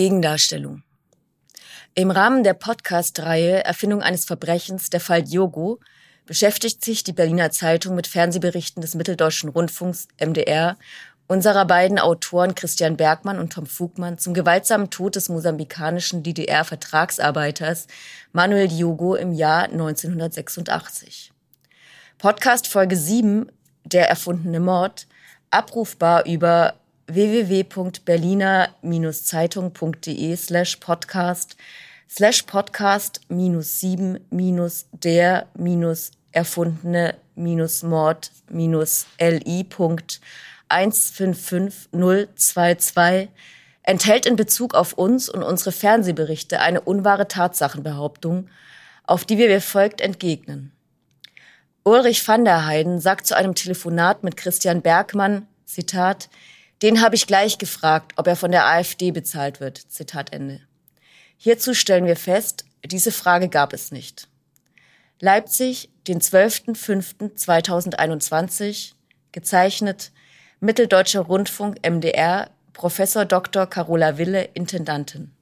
Gegendarstellung. Im Rahmen der Podcast-Reihe Erfindung eines Verbrechens, der Fall Diogo, beschäftigt sich die Berliner Zeitung mit Fernsehberichten des Mitteldeutschen Rundfunks MDR unserer beiden Autoren Christian Bergmann und Tom Fugmann zum gewaltsamen Tod des mosambikanischen DDR-Vertragsarbeiters Manuel Diogo im Jahr 1986. Podcast Folge 7, Der erfundene Mord, abrufbar über www.berliner-zeitung.de slash podcast slash podcast minus sieben minus der minus erfundene minus Mord minus li Punkt 155022 enthält in Bezug auf uns und unsere Fernsehberichte eine unwahre Tatsachenbehauptung, auf die wir wie folgt entgegnen. Ulrich van der Heiden sagt zu einem Telefonat mit Christian Bergmann, Zitat, den habe ich gleich gefragt, ob er von der AfD bezahlt wird. Zitat Ende. Hierzu stellen wir fest, diese Frage gab es nicht. Leipzig, den 12.05.2021, gezeichnet Mitteldeutscher Rundfunk MDR, Professor Dr. Carola Wille, Intendantin.